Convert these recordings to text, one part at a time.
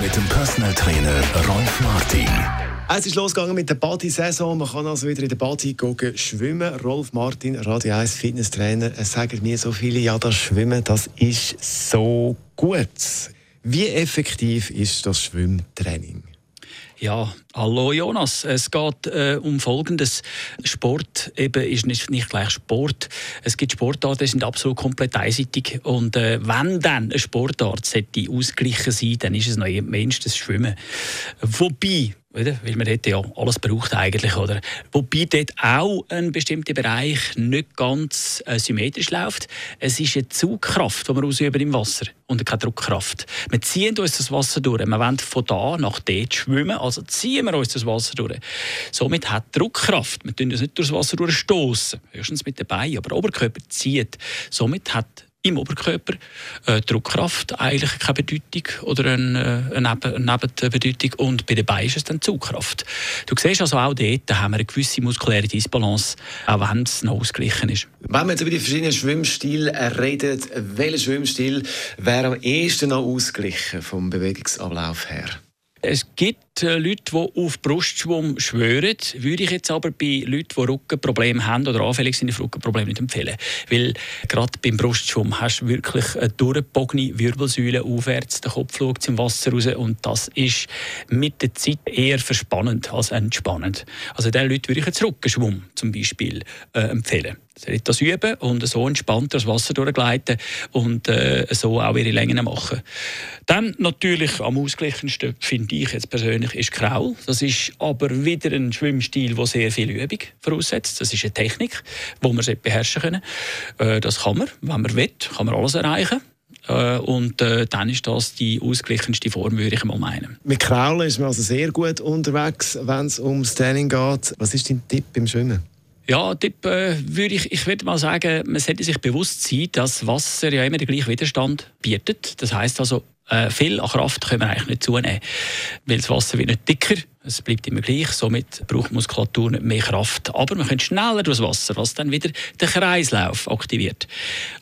mit dem Personal Trainer Rolf Martin. Es ist losgegangen mit der Body-Saison. Man kann also wieder in der Body gehen, schwimmen. Rolf Martin, Radio 1 Fitnesstrainer, es sagen mir so viele, ja, das Schwimmen, das ist so gut. Wie effektiv ist das Schwimmtraining? Ja, hallo Jonas. Es geht äh, um Folgendes. Sport eben ist nicht, nicht gleich Sport. Es gibt Sportarten, die sind absolut komplett einseitig. Und äh, wenn dann eine Sportart sollte ausgleichen sein, dann ist es noch mindestens Schwimmen. Wobei oder? Weil man dort ja alles braucht eigentlich, oder? Wobei dort auch ein bestimmter Bereich nicht ganz äh, symmetrisch läuft. Es ist eine Zugkraft, die wir ausüben im Wasser und keine Druckkraft. Wir ziehen uns das Wasser durch. Wir wollen von da nach dort schwimmen, also ziehen wir uns das Wasser durch. Somit hat Druckkraft. Wir tun uns nicht durch das Wasser durchstoßen, höchstens mit Beinen, aber der Oberkörper zieht. Somit hat im Oberkörper. Äh, Druckkraft eigentlich keine Bedeutung oder eine, äh, eine Nebenbedeutung. Und bei den Beinen ist es dann Zugkraft. Du siehst also auch dort haben wir eine gewisse muskuläre Disbalance, auch wenn es noch ausgeglichen ist. Wenn wir jetzt über die verschiedenen Schwimmstile reden, welcher Schwimmstil wäre am ehesten noch ausgeglichen vom Bewegungsablauf her? Es gibt Leute, die auf Brustschwung schwören, würde ich jetzt aber bei Leuten, die Rückenprobleme haben oder anfällig sind auf Rückenprobleme nicht empfehlen. Weil gerade beim Brustschwung hast du wirklich eine durchgebogene Wirbelsäule aufwärts, der Kopf schaut im Wasser raus und das ist mit der Zeit eher verspannend als entspannend. Also den Leuten würde ich jetzt Rückenschwung zum Beispiel äh, empfehlen. Sie das üben und so entspannt das Wasser durchgleiten und äh, so auch ihre Längen machen. Dann natürlich am ausgeglichensten, finde ich jetzt persönlich, ist Kraul. Das ist aber wieder ein Schwimmstil, der sehr viel Übung voraussetzt. Das ist eine Technik, die man beherrschen können. Äh, das kann man, wenn man will, kann man alles erreichen. Äh, und äh, dann ist das die ausgeglichenste Form, würde ich mal meinen. Mit Kraulen ist man also sehr gut unterwegs, wenn es ums Training geht. Was ist dein Tipp beim Schwimmen? Ja, Tipp äh, würde ich, ich würde mal sagen, man sollte sich bewusst sein, dass Wasser ja immer den gleichen Widerstand bietet. Das heißt also, äh, viel an Kraft können wir eigentlich nicht zunehmen, weil das Wasser wird nicht dicker, es bleibt immer gleich, somit braucht Muskulatur nicht mehr Kraft. Aber man kann schneller durchs Wasser, was dann wieder den Kreislauf aktiviert.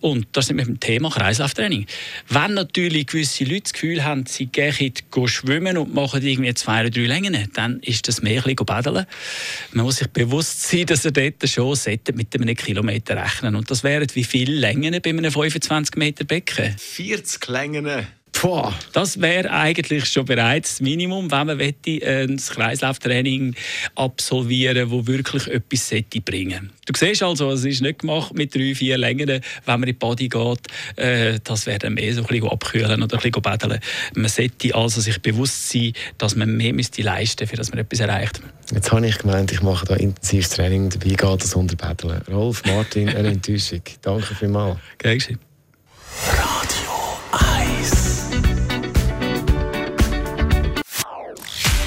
Und das sind wir beim Thema Kreislauftraining. Wenn natürlich gewisse Leute das Gefühl haben, sie gehen schwimmen und machen irgendwie zwei oder drei Längen, dann ist das mehr ein bisschen Man muss sich bewusst sein, dass er dort schon mit einem Kilometer rechnen Und das wären wie viele Längen bei einem 25 Meter Becken? 40 Längen. Das wäre eigentlich schon bereits das Minimum, wenn man ein Kreislauftraining absolvieren wo wirklich etwas bringen Du siehst also, es ist nicht gemacht mit drei, vier Längen, wenn man in die Body geht. Äh, das wäre dann mehr so ein bisschen abkühlen oder ein bisschen betteln. Man sollte also sich bewusst sein, dass man mehr müsste leisten müsste, damit man etwas erreicht. Jetzt habe ich gemeint, ich mache da intensives Training, dabei geht das unter Betteln. Rolf, Martin, eine Enttäuschung. Danke vielmals. Gern